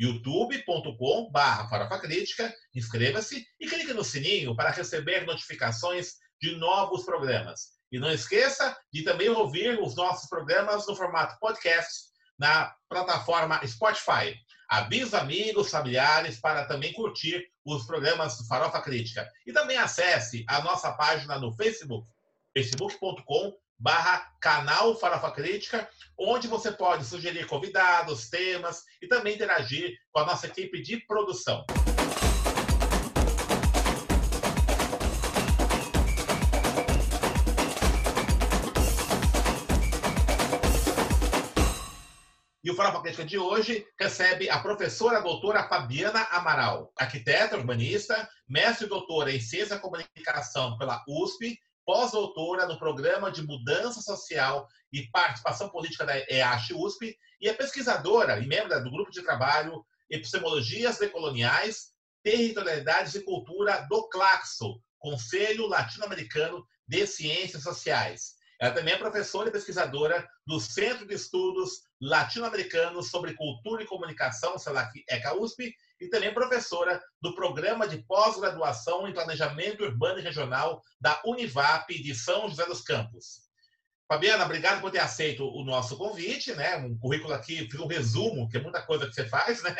youtube.com farofa crítica, inscreva-se e clique no sininho para receber notificações de novos programas. E não esqueça de também ouvir os nossos programas no formato podcast na plataforma Spotify. Avise amigos, familiares para também curtir os programas do Farofa Crítica. E também acesse a nossa página no Facebook, facebook.com barra canal Farofa Crítica, onde você pode sugerir convidados, temas e também interagir com a nossa equipe de produção. E o Farofa Crítica de hoje recebe a professora doutora Fabiana Amaral, arquiteta urbanista, mestre e doutora em Ciência e Comunicação pela USP pós-doutora no Programa de Mudança Social e Participação Política da EASH USP e é pesquisadora e membro do grupo de trabalho Epistemologias Decoloniais, Territorialidades e Cultura do CLACSO, Conselho Latino-Americano de Ciências Sociais. Ela também é professora e pesquisadora do Centro de Estudos Latino-Americanos sobre Cultura e Comunicação, CELAC ECA USP, e também professora do Programa de Pós-Graduação em Planejamento Urbano e Regional da Univap de São José dos Campos. Fabiana, obrigado por ter aceito o nosso convite, né? Um currículo aqui, fiz um resumo, que é muita coisa que você faz, né?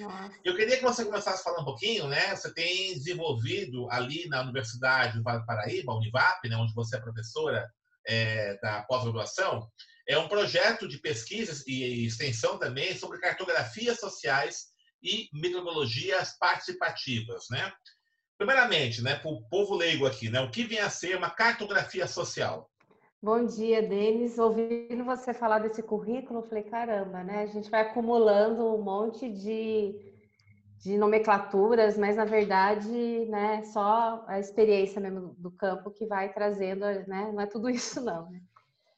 Nossa. Eu queria que você começasse a falar um pouquinho, né? Você tem desenvolvido ali na Universidade do Vale do Paraíba, Univap, né? onde você é professora é, da pós-graduação, é um projeto de pesquisa e extensão também sobre cartografias sociais e metodologias participativas, né? Primeiramente, né, para o povo leigo aqui, né, o que vem a ser uma cartografia social? Bom dia, Denis. Ouvindo você falar desse currículo, eu falei, caramba, né? A gente vai acumulando um monte de, de nomenclaturas, mas na verdade, né, só a experiência mesmo do campo que vai trazendo, né? Não é tudo isso, não. Né?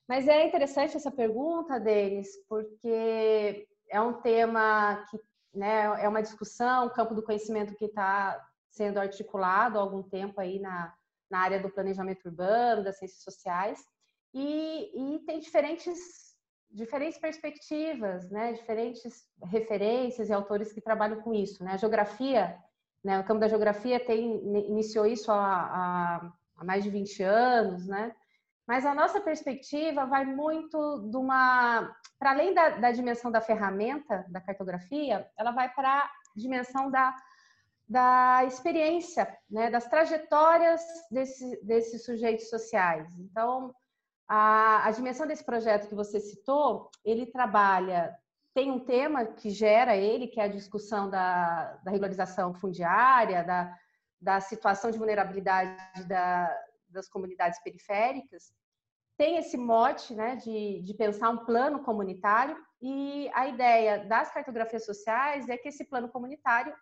Mas é interessante essa pergunta, Denis, porque é um tema que né, é uma discussão, um campo do conhecimento que está sendo articulado há algum tempo aí na, na área do planejamento urbano, das ciências sociais, e, e tem diferentes, diferentes perspectivas, né, diferentes referências e autores que trabalham com isso. Né? A geografia, né, o campo da geografia tem, iniciou isso há, há, há mais de 20 anos, né? Mas a nossa perspectiva vai muito de uma. Para além da, da, dimensão da ferramenta, da cartografia, ela vai para a dimensão da, da experiência, né, das trajetórias desse, desses sujeitos sociais. Então, a, a dimensão desse projeto que você citou, ele trabalha tem um tema que gera ele, que é a discussão da, da regularização fundiária, da, da situação de vulnerabilidade da, das comunidades periféricas, tem esse mote né, de, de pensar um plano comunitário e a ideia das cartografias sociais é que esse plano comunitário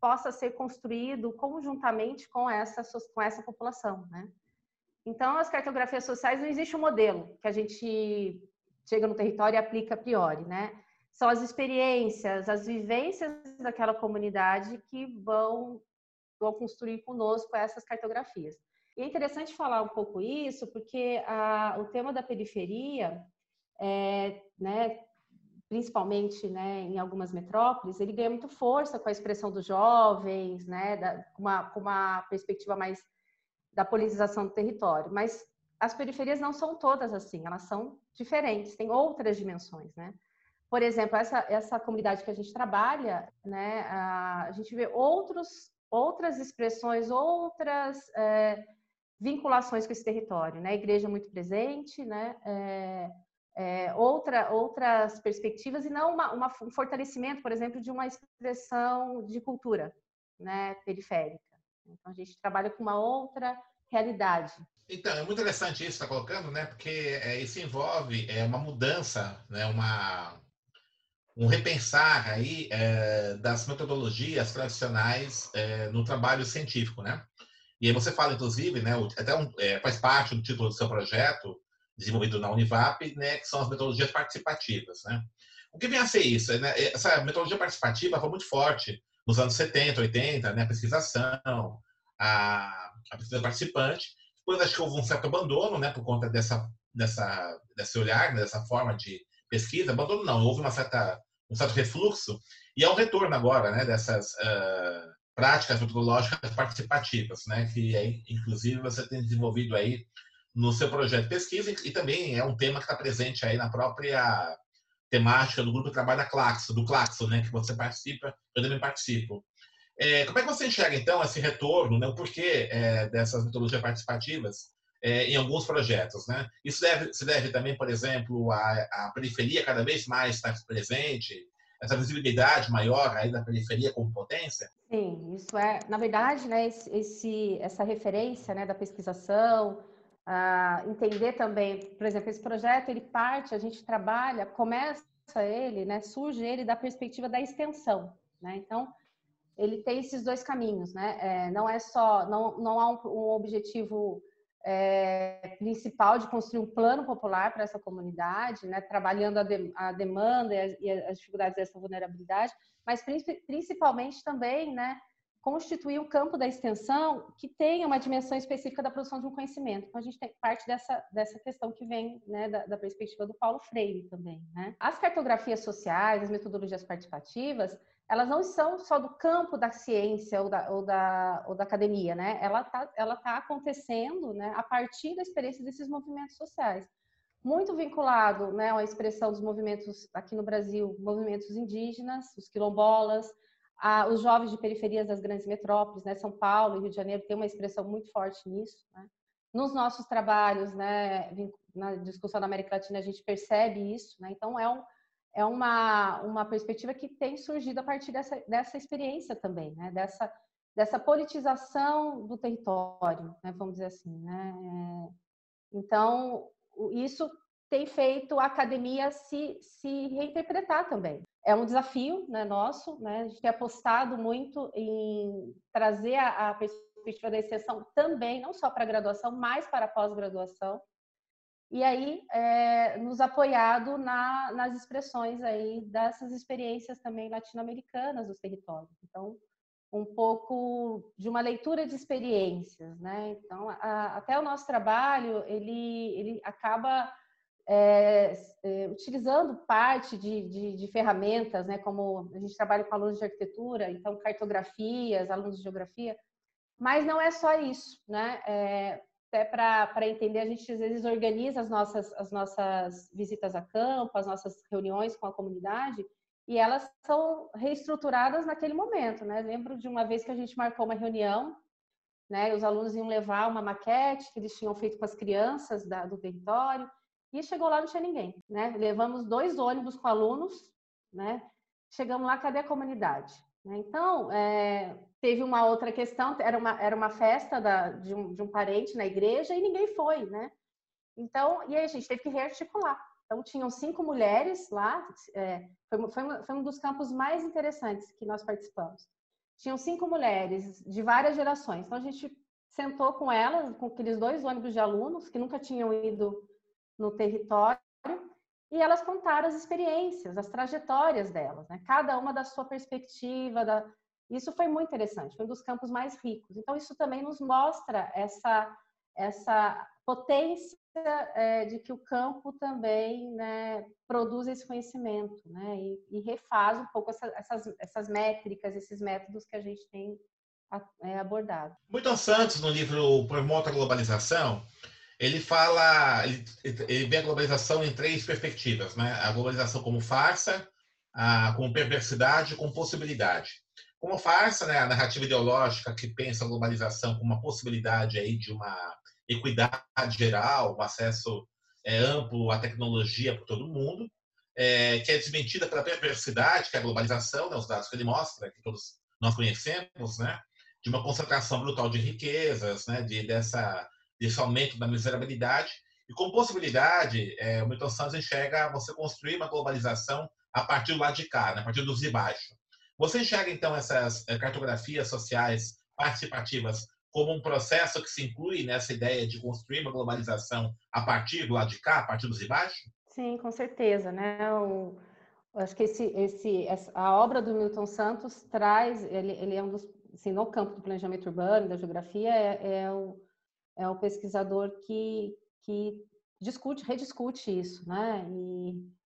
possa ser construído conjuntamente com essa, com essa população. Né? Então, as cartografias sociais não existe um modelo que a gente chega no território e aplica a priori, né? São as experiências, as vivências daquela comunidade que vão, vão construir conosco essas cartografias. E é interessante falar um pouco isso, porque a, o tema da periferia, é, né, principalmente né, em algumas metrópoles, ele ganha muito força com a expressão dos jovens, né, da, com, uma, com uma perspectiva mais da politização do território. Mas as periferias não são todas assim, elas são diferentes, têm outras dimensões, né? Por exemplo, essa, essa comunidade que a gente trabalha, né, a, a gente vê outros, outras expressões, outras é, vinculações com esse território, né? A igreja muito presente, né? É, é, outra, outras perspectivas e não uma, uma, um fortalecimento, por exemplo, de uma expressão de cultura, né? Periférica. Então a gente trabalha com uma outra realidade. Então, é muito interessante isso que está colocando, né? Porque é, isso envolve é, uma mudança, né? Uma, um repensar aí é, das metodologias tradicionais é, no trabalho científico, né? E aí você fala, inclusive, né, até um, é, faz parte do título do seu projeto, desenvolvido na Univap, né, que são as metodologias participativas, né? O que vem a ser isso? Né? Essa metodologia participativa foi muito forte nos anos 70, 80, né? A pesquisação, a, a pesquisa participante. Depois acho que houve um certo abandono, né, por conta dessa, dessa, desse olhar, né, dessa forma de pesquisa. Abandono não, houve uma certa, um certo refluxo. E há um retorno agora, né, dessas... Uh, práticas metodológicas participativas, né? Que é, inclusive você tem desenvolvido aí no seu projeto de pesquisa e também é um tema que está presente aí na própria temática do grupo de trabalho da Claxo, do Claxo, né? Que você participa, eu também participo. É, como é que você enxerga então esse retorno, né? O porquê é, dessas metodologias participativas é, em alguns projetos, né? Isso deve, se deve também, por exemplo, à, à periferia cada vez mais estar presente essa visibilidade maior aí da periferia como potência? Sim, isso é, na verdade, né, esse, essa referência né, da pesquisação, uh, entender também, por exemplo, esse projeto, ele parte, a gente trabalha, começa ele, né, surge ele da perspectiva da extensão, né, então, ele tem esses dois caminhos, né, é, não é só, não, não há um, um objetivo é, principal de construir um plano popular para essa comunidade, né, trabalhando a, de, a demanda e, e, as dificuldades dessa vulnerabilidade, mas principalmente também né, constituir um campo da extensão que tenha uma dimensão específica da produção de um conhecimento. Então, a gente tem parte dessa, dessa questão que vem né, da, da, perspectiva do Paulo Freire também. Né? As cartografias sociais, as metodologias participativas, elas não são só do campo da ciência ou da, ou da, ou da academia, né? Ela está ela tá acontecendo né, a partir da experiência desses movimentos sociais. Muito vinculado né, à expressão dos movimentos aqui no Brasil, movimentos indígenas, os quilombolas, a, os jovens de periferias das grandes metrópoles, né? São Paulo e Rio de Janeiro tem uma expressão muito forte nisso. Né? Nos nossos trabalhos, né, na discussão da América Latina, a gente percebe isso. Né? Então, é um é uma, uma perspectiva que tem surgido a partir dessa, dessa experiência também, né? dessa, dessa politização do território, né? vamos dizer assim. Né? É, então, isso tem feito a academia se, se reinterpretar também. É um desafio né, nosso, né? a gente tem apostado muito em trazer a, a perspectiva da extensão também, não só para a graduação, mas para a pós-graduação, e aí é, nos apoiado na, nas expressões aí dessas experiências também latino-americanas dos territórios. Então, um pouco de uma leitura de experiências, né? Então, a, até o nosso trabalho ele, ele acaba é, é, utilizando parte de, de, de, ferramentas, né? Como a gente trabalha com alunos de arquitetura, então cartografias, alunos de geografia, mas não é só isso, né? É, até para entender, a gente às vezes organiza as nossas, as nossas visitas a campo, as nossas reuniões com a comunidade, e elas são reestruturadas naquele momento, né? Lembro de uma vez que a gente marcou uma reunião, né? Os alunos iam levar uma maquete que eles tinham feito com as crianças da, do território, e chegou lá não tinha ninguém, né? Levamos dois ônibus com alunos, né? Chegamos lá, cadê a comunidade? Então, é, teve uma outra questão, era uma, era uma festa da, de, um, de um parente na igreja e ninguém foi, né? Então, e aí a gente teve que rearticular. Então, tinham cinco mulheres lá, é, foi, foi, foi um dos campos mais interessantes que nós participamos. Tinham cinco mulheres de várias gerações. Então, a gente sentou com elas, com aqueles dois ônibus de alunos que nunca tinham ido no território, e elas contaram as experiências, as trajetórias delas, né? cada uma da sua perspectiva. Da... Isso foi muito interessante, foi um dos campos mais ricos. Então, isso também nos mostra essa, essa potência é, de que o campo também né, produz esse conhecimento né? e, e refaz um pouco essa, essas, essas métricas, esses métodos que a gente tem é, abordado. Milton Santos, no livro Promota a Globalização, ele fala, ele, ele vê a globalização em três perspectivas, né? A globalização como farsa, a, como perversidade, como possibilidade. Como farsa, né, a narrativa ideológica que pensa a globalização como uma possibilidade aí de uma equidade geral, um acesso é, amplo à tecnologia para todo mundo, é, que é desmentida pela perversidade, que é a globalização, né, os dados que ele mostra, que todos nós conhecemos, né, de uma concentração brutal de riquezas, né, de, dessa desse aumento da miserabilidade. E com possibilidade, é, o Milton Santos enxerga você construir uma globalização a partir do lado de cá, né? a partir dos de baixo. Você enxerga, então, essas eh, cartografias sociais participativas como um processo que se inclui nessa ideia de construir uma globalização a partir do lado de cá, a partir dos de baixo? Sim, com certeza, né? Acho que esse, esse, a obra do Milton Santos traz, ele, ele é um dos, assim, no campo do planejamento urbano, da geografia, é, é, o, é o pesquisador que, que discute, rediscute isso, né? E,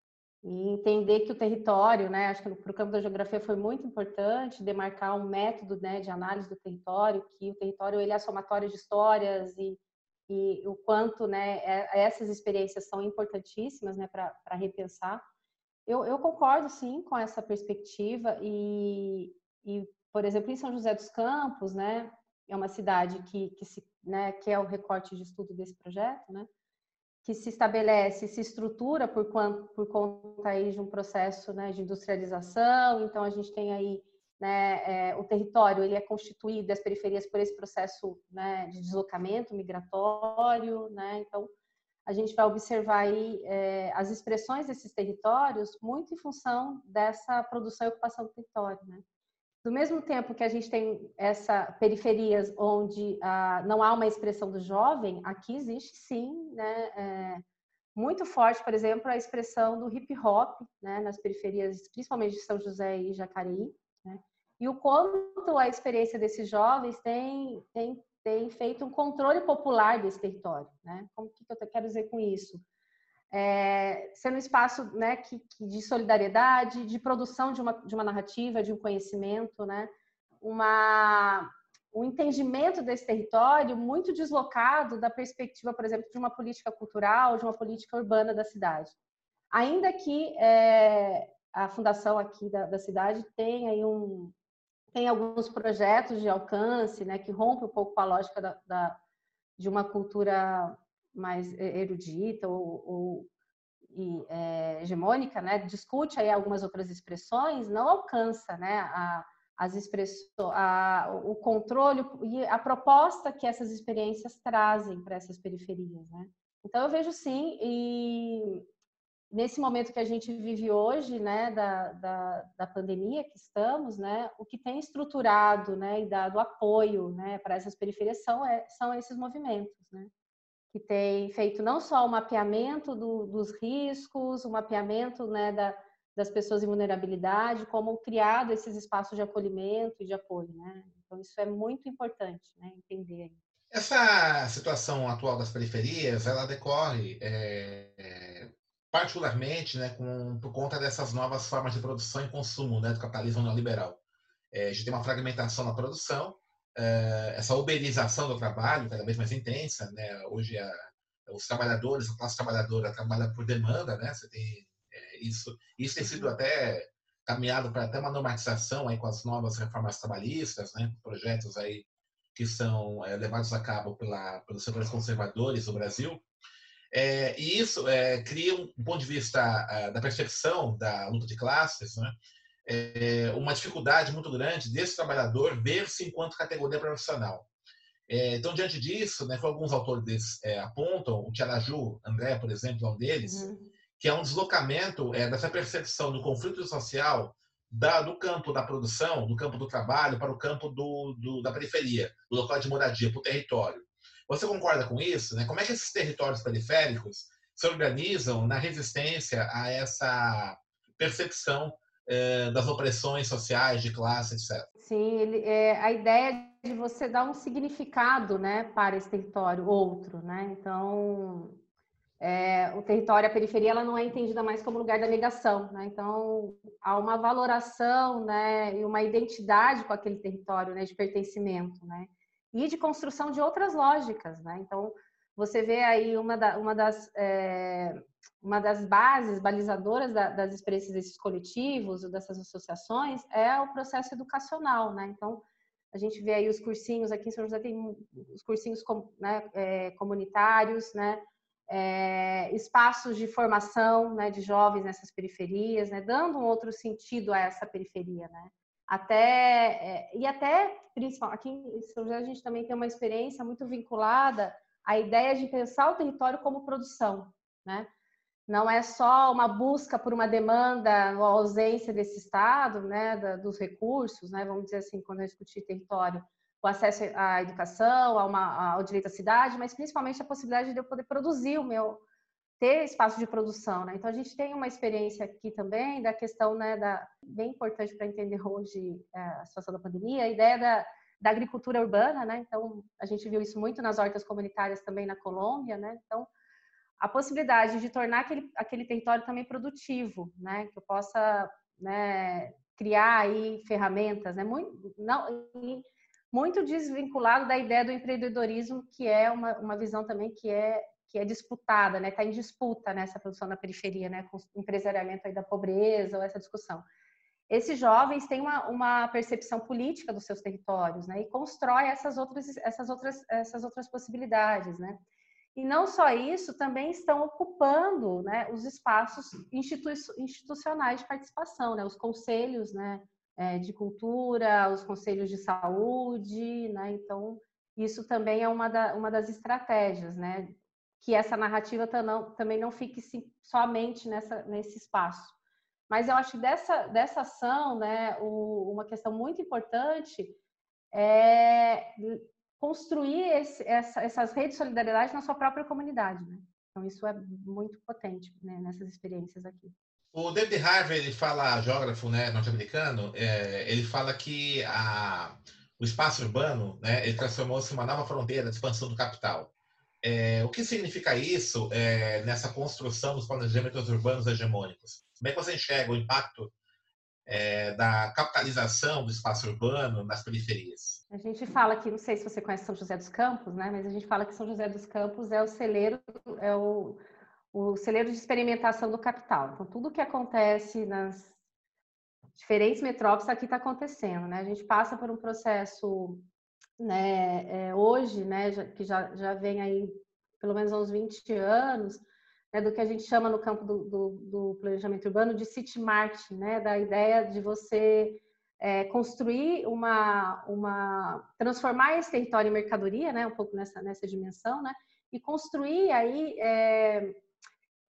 e entender que o território, né? Acho que para o campo da geografia foi muito importante demarcar um método, né, de análise do território, que o território ele é somatório de histórias e, e o quanto, né, é, essas experiências são importantíssimas, né, para repensar. Eu, eu, concordo, sim, com essa perspectiva e, e, por exemplo, em São José dos Campos, né, é uma cidade que, que, se, né, que é o recorte de estudo desse projeto, né, que se estabelece, se estrutura por, por conta aí de um processo né, de industrialização. Então, a gente tem aí né, é, o território, ele é constituído, as periferias, por esse processo né, de deslocamento migratório. Né? Então, a gente vai observar aí é, as expressões desses territórios muito em função dessa produção e ocupação do território, né? Do mesmo tempo que a gente tem essa periferias onde ah, não há uma expressão do jovem, aqui existe sim, né, é, muito forte, por exemplo, a expressão do hip hop, né, nas periferias, principalmente de São José e Jacareí, né, e o quanto a experiência desses jovens tem, tem tem feito um controle popular desse território. Né? Como que eu quero dizer com isso? É, sendo um espaço né, que, que, de solidariedade, de produção de uma, de uma narrativa, de um conhecimento, né? uma, um entendimento desse território muito deslocado da perspectiva, por exemplo, de uma política cultural, de uma política urbana da cidade. Ainda que é, a fundação aqui da, da cidade tenha aí um, tem alguns projetos de alcance, né, que rompem um pouco com a lógica da, da de uma cultura mais erudita ou, ou e, é, hegemônica, né, discute aí algumas outras expressões, não alcança, né, a, as expressões, o controle e a proposta que essas experiências trazem para essas periferias, né. Então eu vejo sim e nesse momento que a gente vive hoje, né, da, da, da, pandemia que estamos, né, o que tem estruturado, né, e dado apoio, né, para essas periferias são, é, são esses movimentos, né, que tem feito não só o mapeamento do, dos riscos, o mapeamento, né, da, das pessoas em vulnerabilidade, como criado esses espaços de acolhimento e de apoio, né. Então isso é muito importante, né, entender. Essa situação atual das periferias, ela decorre é, particularmente né, com, por conta dessas novas formas de produção e consumo né, do capitalismo neoliberal. É, a gente tem uma fragmentação na produção, essa uberização do trabalho cada vez mais intensa. Né? Hoje, a, os trabalhadores, a classe trabalhadora trabalha por demanda, né? Você tem é, isso. Isso tem sido até caminhado para até uma normatização aí com as novas reformas trabalhistas, né? Projetos aí que são é, levados a cabo pela, pelos setores conservadores do Brasil. É, e isso cria um, ponto de vista a, da percepção da luta de classes, né? É, uma dificuldade muito grande desse trabalhador ver-se enquanto categoria profissional. É, então, diante disso, né, alguns autores é, apontam, o Tiaraju André, por exemplo, é um deles, uhum. que é um deslocamento é, dessa percepção do conflito social da, do campo da produção, do campo do trabalho, para o campo do, do da periferia, do local de moradia, para o território. Você concorda com isso? Né? Como é que esses territórios periféricos se organizam na resistência a essa percepção eh, das opressões sociais, de classe, etc? Sim, ele, é, a ideia de você dar um significado né, para esse território, outro. Né? Então, é, o território, a periferia, ela não é entendida mais como lugar da negação. Né? Então, há uma valoração né, e uma identidade com aquele território né, de pertencimento. Né? e de construção de outras lógicas, né? Então, você vê aí uma, da, uma, das, é, uma das bases balizadoras da, das experiências desses coletivos, dessas associações, é o processo educacional, né? Então, a gente vê aí os cursinhos, aqui em São José tem os cursinhos com, né, é, comunitários, né? É, espaços de formação né, de jovens nessas periferias, né, dando um outro sentido a essa periferia, né? até é, e até principalmente aqui em São José a gente também tem uma experiência muito vinculada à ideia de pensar o território como produção, né? Não é só uma busca por uma demanda ou ausência desse Estado, né, da, dos recursos, né, vamos dizer assim, quando gente discutir território, o acesso à educação, a uma, ao direito à cidade, mas principalmente a possibilidade de eu poder produzir o meu, ter espaço de produção, né? Então a gente tem uma experiência aqui também da questão, né, da bem importante para entender hoje é, a situação da pandemia, a ideia da, da agricultura urbana, né? Então a gente viu isso muito nas hortas comunitárias também na Colômbia, né? Então a possibilidade de tornar aquele, aquele território também produtivo, né? Que eu possa né, criar aí ferramentas, né? Muito, não, muito desvinculado da ideia do empreendedorismo, que é uma, uma visão também que é que é disputada, né? Está em disputa nessa produção na periferia, né? Com o empresariamento aí da pobreza ou essa discussão. Esses jovens têm uma, uma percepção política dos seus territórios, né? E constrói essas outras essas outras essas outras possibilidades, né? E não só isso, também estão ocupando né, os espaços institu institucionais de participação, né, os conselhos né, é, de cultura, os conselhos de saúde. Né, então, isso também é uma, da, uma das estratégias, né, que essa narrativa também não fique somente nessa, nesse espaço. Mas eu acho que dessa, dessa ação, né, o, uma questão muito importante é construir esse, essa, essas redes de solidariedade na sua própria comunidade. Né? Então, isso é muito potente né, nessas experiências aqui. O David Harvey, ele fala, geógrafo né, norte-americano, é, ele fala que a, o espaço urbano né, ele transformou-se em uma nova fronteira de expansão do capital. É, o que significa isso é, nessa construção dos planejamentos urbanos hegemônicos? Como é que você enxerga o impacto é, da capitalização do espaço urbano nas periferias? A gente fala que, não sei se você conhece São José dos Campos, né? Mas a gente fala que São José dos Campos é o celeiro, é o, o celeiro de experimentação do capital. Então, tudo que acontece nas diferentes metrópoles aqui está acontecendo, né? A gente passa por um processo, né? É, hoje, né? Que já, já vem aí pelo menos uns 20 anos, né, do que a gente chama no campo do, do, do, planejamento urbano de city marketing, né, da ideia de você é, construir uma, uma, transformar esse território em mercadoria, né, um pouco nessa, nessa dimensão, né, e construir aí é,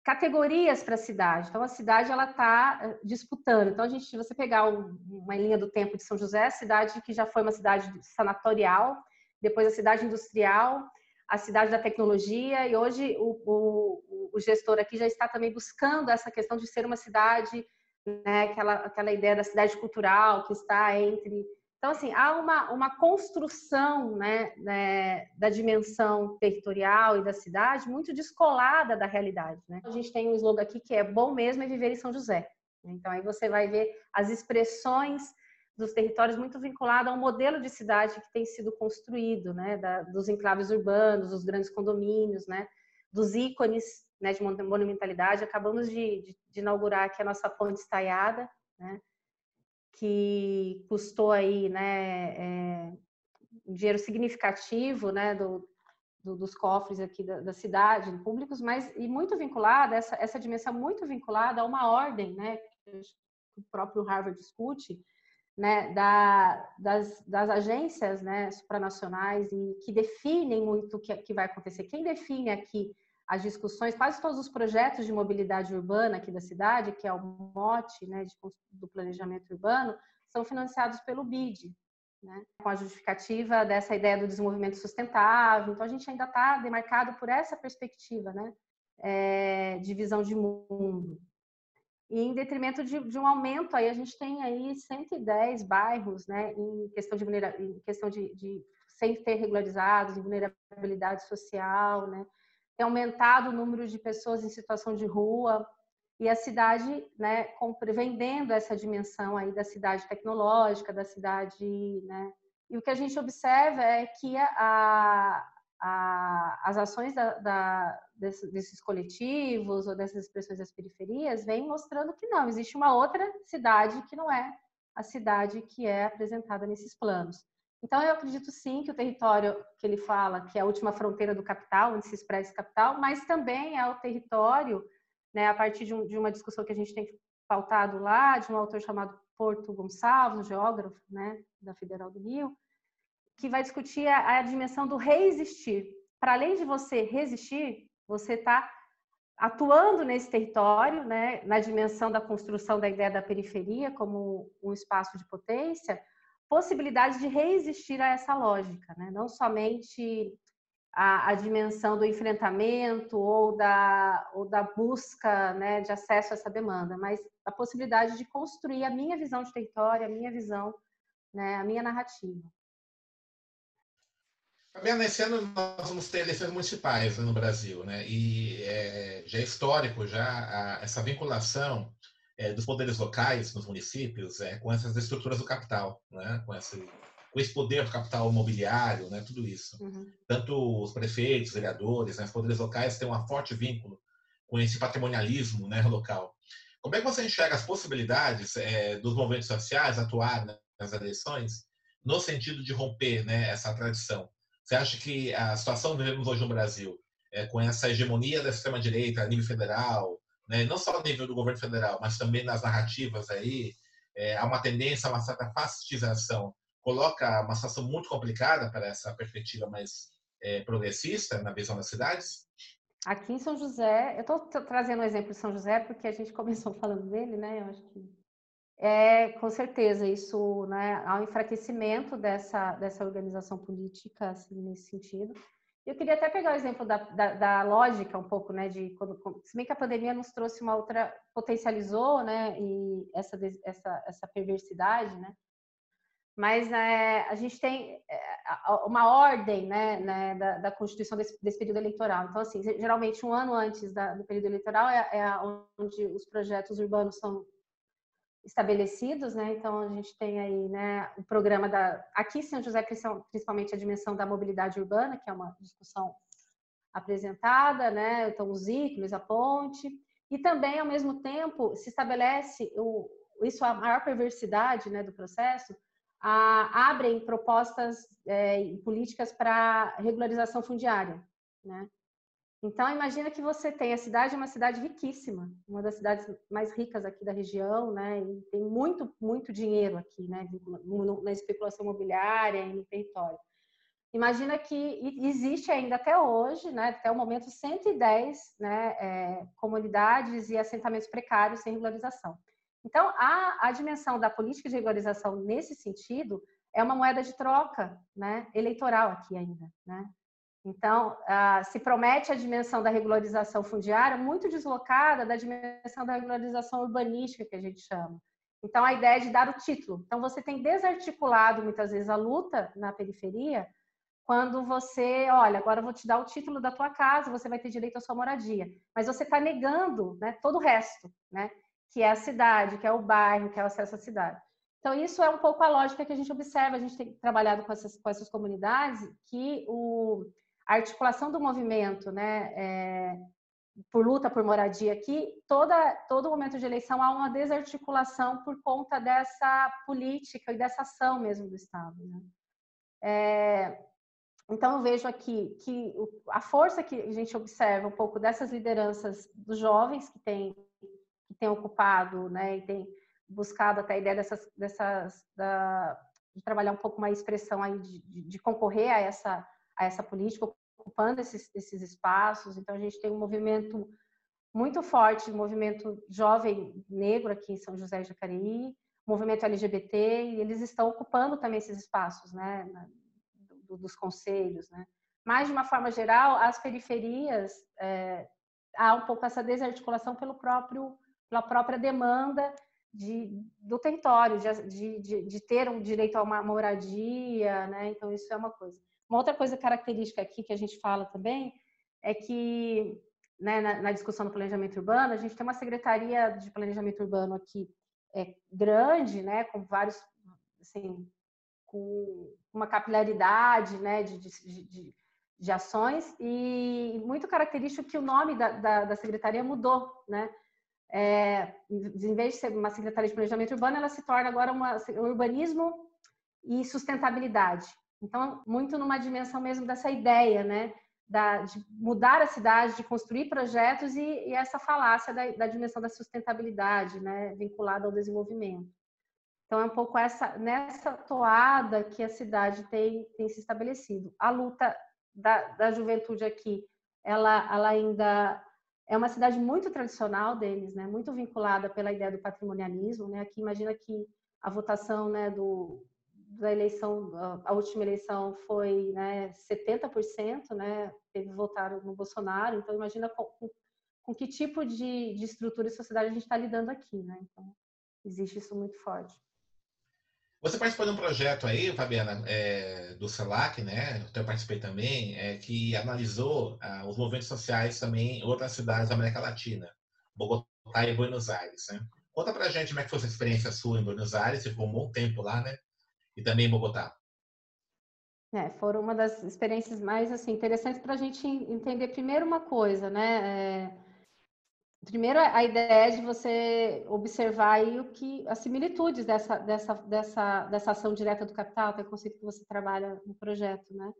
categorias para a cidade. Então a cidade ela está é, disputando. Então a gente, se você pegar uma linha do tempo de São José, cidade que já foi uma cidade sanatorial, depois a cidade industrial a cidade da tecnologia e hoje o, o, o, gestor aqui já está também buscando essa questão de ser uma cidade, né, aquela, aquela ideia da cidade cultural que está entre. Então, assim, há uma, uma construção né, né, da dimensão territorial e da cidade muito descolada da realidade. Né? A gente tem um slogan aqui que é bom mesmo é viver em São José. Então, aí você vai ver as expressões dos territórios muito vinculado ao modelo de cidade que tem sido construído, né, da, dos enclaves urbanos, dos grandes condomínios, né, dos ícones né, de monumentalidade. Acabamos de, de, de inaugurar aqui a nossa ponte estaiada, né, que custou aí, né, é, um dinheiro significativo, né, do, do, dos cofres aqui da, da, cidade, públicos, mas e muito vinculada essa essa dimensão muito vinculada a uma ordem, né, que o próprio Harvard discute, né, da, das, das, agências né, supranacionais e que definem muito o que, que, vai acontecer. Quem define aqui as discussões, quase todos os projetos de mobilidade urbana aqui da cidade, que é o mote né, de, do planejamento urbano, são financiados pelo BID, né, com a justificativa dessa ideia do desenvolvimento sustentável. Então, a gente ainda está demarcado por essa perspectiva né, é, de visão de mundo e em detrimento de, de, um aumento aí a gente tem aí 110 bairros, né, em questão de em questão de, de sem ter regularizados, vulnerabilidade social, né, tem aumentado o número de pessoas em situação de rua e a cidade, né, vendendo essa dimensão aí da cidade tecnológica, da cidade, né, e o que a gente observa é que a, a, as ações da, da, desses coletivos ou dessas expressões das periferias vêm mostrando que não, existe uma outra cidade que não é a cidade que é apresentada nesses planos. Então, eu acredito sim que o território que ele fala, que é a última fronteira do capital, onde se expressa esse capital, mas também é o território, né, a partir de, um, de uma discussão que a gente tem pautado lá, de um autor chamado Porto Gonçalves, um geógrafo né, da Federal do Rio, que vai discutir a, a dimensão do resistir. Para além de você resistir, você está atuando nesse território, né, na dimensão da construção da ideia da periferia como um espaço de potência, possibilidade de reexistir a essa lógica, né? não somente a, a, dimensão do enfrentamento ou da, ou da busca né, de acesso a essa demanda, mas a possibilidade de construir a minha visão de território, a minha visão, né, a minha narrativa. Fabiana, nesse ano nós vamos ter eleições municipais no Brasil, né? E é, já é histórico já a, essa vinculação é, dos poderes locais nos municípios é, com essas estruturas do capital, né? Com esse, com esse poder do capital imobiliário, né? Tudo isso. Uhum. Tanto os prefeitos, vereadores, né? os poderes locais têm um forte vínculo com esse patrimonialismo, né? Local. Como é que você enxerga as possibilidades é, dos movimentos sociais atuar nas eleições no sentido de romper, né? Essa tradição? Você acha que a situação que vivemos hoje no Brasil, é, com essa hegemonia da extrema-direita a nível federal, né, não só a nível do governo federal, mas também nas narrativas aí, é, há uma tendência a uma certa fascistização, coloca uma situação muito complicada para essa perspectiva mais é, progressista na visão das cidades? Aqui em São José, eu estou trazendo o um exemplo de São José porque a gente começou falando dele, né? Eu acho que é, com certeza, isso né, há um enfraquecimento dessa, dessa organização política assim, nesse sentido. Eu queria até pegar o exemplo da, da, da, lógica um pouco, né, de quando, se bem que a pandemia nos trouxe uma outra, potencializou, né, e essa, essa, essa perversidade, né, mas é, a gente tem é, uma ordem, né, né da, da, constituição desse, desse, período eleitoral. Então, assim, geralmente um ano antes da, do período eleitoral é, é onde os projetos urbanos são estabelecidos, né? Então a gente tem aí, né, o programa da aqui em São José principalmente a dimensão da mobilidade urbana, que é uma discussão apresentada, né? Então os ícones, a ponte e também ao mesmo tempo se estabelece o isso é a maior perversidade, né, do processo, a, abrem propostas é, políticas para regularização fundiária, né? Então, imagina que você tem a cidade, é uma cidade riquíssima, uma das cidades mais ricas aqui da região, né? E tem muito, muito dinheiro aqui, né? Na especulação imobiliária e no território. Imagina que existe ainda até hoje, né? Até o momento, 110 né, é, comunidades e assentamentos precários sem regularização. Então, a, a dimensão da política de regularização nesse sentido é uma moeda de troca né, eleitoral aqui ainda, né? Então, ah, se promete a dimensão da regularização fundiária muito deslocada da dimensão da regularização urbanística, que a gente chama. Então, a ideia é de dar o título. Então, você tem desarticulado muitas vezes a luta na periferia, quando você, olha, agora eu vou te dar o título da tua casa, você vai ter direito à sua moradia. Mas você está negando né, todo o resto, né? Que é a cidade, que é o bairro, que é o acesso à cidade. Então, isso é um pouco a lógica que a gente observa, a gente tem trabalhado com essas, com essas comunidades, que o, a articulação do movimento, né, é, por luta por moradia aqui, toda, todo momento de eleição há uma desarticulação por conta dessa política e dessa ação mesmo do Estado. Né? É, então, eu vejo aqui que a força que a gente observa um pouco dessas lideranças dos jovens que têm, que têm ocupado né, e têm buscado até a ideia dessas, dessas da, de trabalhar um pouco mais expressão aí de, de, de concorrer a essa a essa política, ocupando esses, esses espaços. Então, a gente tem um movimento muito forte, um movimento jovem negro aqui em São José de Jacareí, movimento LGBT, e eles estão ocupando também esses espaços, né, do, dos conselhos, né. Mas, de uma forma geral, as periferias, é, há um pouco essa desarticulação pelo próprio, pela própria demanda de, do território, de, de, de, ter um direito a uma moradia, né? Então, isso é uma coisa. Uma outra coisa característica aqui que a gente fala também é que né, na, na, discussão do planejamento urbano, a gente tem uma secretaria de planejamento urbano aqui é, grande, né, com vários, assim, com uma capilaridade, né, de, de, de, de ações e muito característico que o nome da, da, da secretaria mudou, né, é, em vez de ser uma secretaria de planejamento urbano, ela se torna agora uma urbanismo e sustentabilidade. Então, muito numa dimensão mesmo dessa ideia, né? Da, de mudar a cidade, de construir projetos e, e essa falácia da, da, dimensão da sustentabilidade, né? Vinculada ao desenvolvimento. Então, é um pouco essa, nessa toada que a cidade tem, tem se estabelecido. A luta da, da juventude aqui, ela, ela ainda é uma cidade muito tradicional deles, né? Muito vinculada pela ideia do patrimonialismo, né? Aqui imagina que a votação, né, do da eleição, a última eleição foi, né, 70%, né? Eles votaram no Bolsonaro, então imagina com, com, com que tipo de, de estrutura e sociedade a gente está lidando aqui, né? Então existe isso muito forte. Você participou de um projeto aí, Fabiana, é, do CELAC, né? Eu participei também, é, que analisou ah, os movimentos sociais também em outras cidades da América Latina, Bogotá e Buenos Aires, né? Conta pra gente como é que foi essa experiência sua em Buenos Aires, você ficou um bom tempo lá, né? E também em Bogotá. É, foram uma das experiências mais assim, interessantes para a gente entender primeiro uma coisa, né? É Primeiro, a ideia é de você observar aí o que as similitudes dessa, dessa, dessa, dessa ação direta do capital, que é o conceito que você trabalha no projeto, né?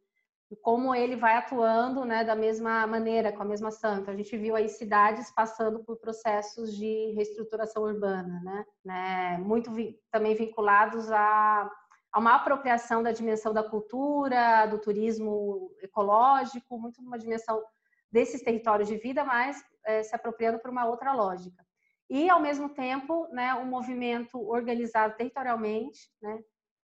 E como ele vai atuando, né, da mesma maneira, com a mesma ação. Então, a gente viu aí cidades passando por processos de reestruturação urbana, né? né? Muito vi também vinculados a, a uma apropriação da dimensão da cultura, do turismo ecológico, muito numa dimensão desses territórios de vida, mas é, se apropriando por uma outra lógica. E, ao mesmo tempo, né, um movimento organizado territorialmente, né,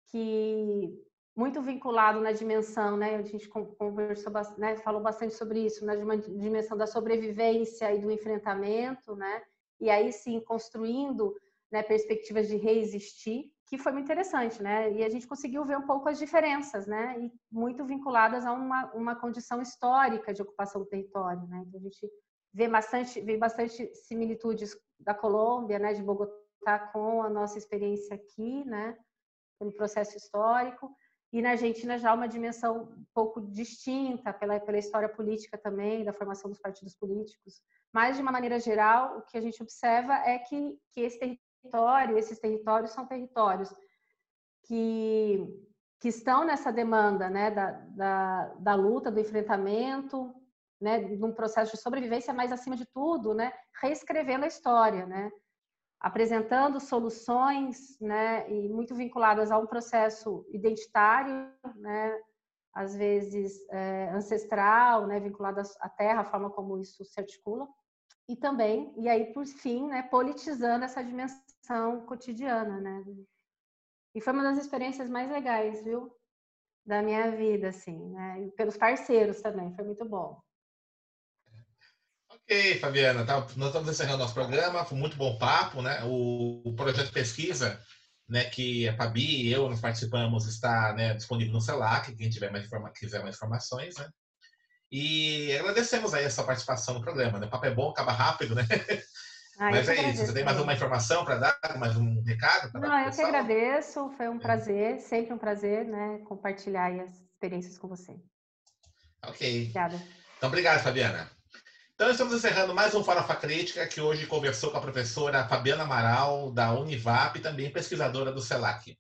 que muito vinculado na dimensão, né, a gente conversou, né, falou bastante sobre isso, na dimensão da sobrevivência e do enfrentamento, né, e aí sim construindo né, perspectivas de reexistir, que foi muito interessante, né? E a gente conseguiu ver um pouco as diferenças, né? E muito vinculadas a uma, uma condição histórica de ocupação do território, né? Então a gente vê bastante, vê bastante similitudes da Colômbia, né, de Bogotá com a nossa experiência aqui, né, pelo processo histórico. E na Argentina já uma dimensão um pouco distinta pela, pela história política também, da formação dos partidos políticos. Mas, de uma maneira geral, o que a gente observa é que, que esse território, esses territórios são territórios que, que estão nessa demanda né, da, da, da luta, do enfrentamento, né, num processo de sobrevivência, mas acima de tudo, né, reescrevendo a história, né, apresentando soluções, né, e muito vinculadas a um processo identitário, né, às vezes é, ancestral, né, vinculado à terra, a forma como isso se articula, e também, e aí por fim, né, politizando essa dimensão cotidiana, né, e foi uma das experiências mais legais, viu, da minha vida, assim, né, e pelos parceiros também, foi muito bom. Ok, Fabiana, tá, nós estamos encerrando nosso programa, foi muito bom papo, né? O, o projeto de pesquisa, né, que a Fabi e eu nós participamos, está né, disponível no CELAC, quem tiver mais informa, quiser mais informações, né? E agradecemos aí a sua participação no programa, né? O papo é bom, acaba rápido, né? Ah, Mas é isso. Você tem mais uma informação para dar, mais um recado? Não, eu que agradeço. Foi um é. prazer, sempre um prazer, né, compartilhar as experiências com você. Ok. Obrigada. Então, obrigado, Fabiana. Então, estamos encerrando mais um Farofa Crítica, que hoje conversou com a professora Fabiana Amaral, da Univap, e também pesquisadora do CELAC.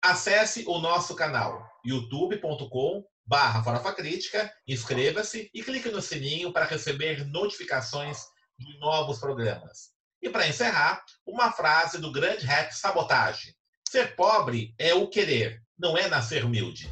Acesse o nosso canal, youtube.com barra Farofa Crítica, inscreva-se e clique no sininho para receber notificações de novos programas. E para encerrar, uma frase do grande rap Sabotage. Ser pobre é o querer, não é nascer humilde.